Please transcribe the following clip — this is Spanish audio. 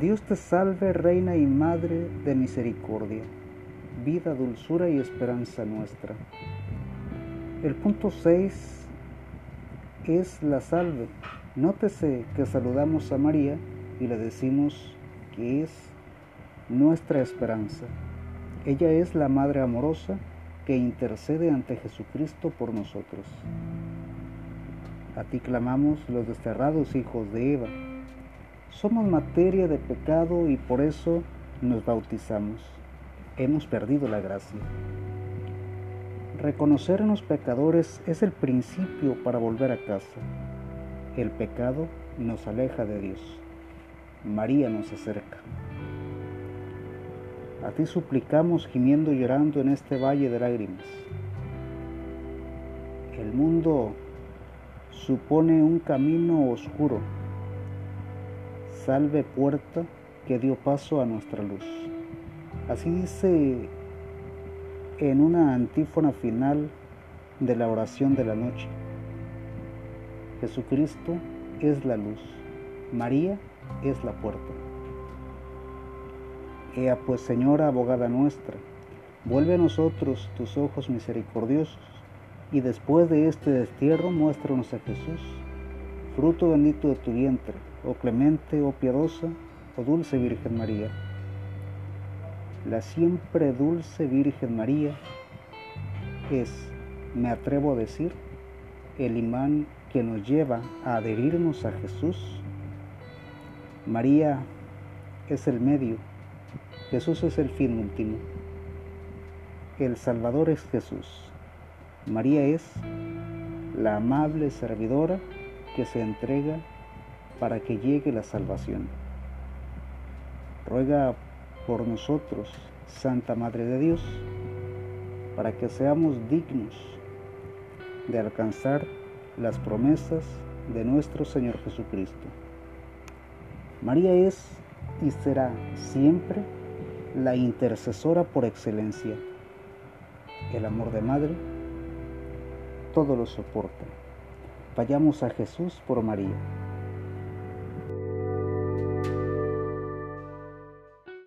Dios te salve, Reina y Madre de Misericordia, vida, dulzura y esperanza nuestra. El punto 6 es la salve. Nótese que saludamos a María y le decimos que es nuestra esperanza. Ella es la Madre amorosa que intercede ante Jesucristo por nosotros. A ti clamamos los desterrados hijos de Eva. Somos materia de pecado y por eso nos bautizamos. Hemos perdido la gracia. Reconocernos pecadores es el principio para volver a casa. El pecado nos aleja de Dios. María nos acerca. A ti suplicamos gimiendo y llorando en este valle de lágrimas. El mundo supone un camino oscuro. Salve puerta que dio paso a nuestra luz. Así dice en una antífona final de la oración de la noche. Jesucristo es la luz, María es la puerta. Ea pues, Señora, abogada nuestra, vuelve a nosotros tus ojos misericordiosos, y después de este destierro muéstranos a Jesús, fruto bendito de tu vientre, oh clemente, oh piadosa, oh dulce Virgen María la siempre dulce Virgen María es, me atrevo a decir, el imán que nos lleva a adherirnos a Jesús. María es el medio, Jesús es el fin último. El Salvador es Jesús. María es la amable servidora que se entrega para que llegue la salvación. Ruega por nosotros, Santa Madre de Dios, para que seamos dignos de alcanzar las promesas de nuestro Señor Jesucristo. María es y será siempre la intercesora por excelencia. El amor de Madre todo lo soporta. Vayamos a Jesús por María.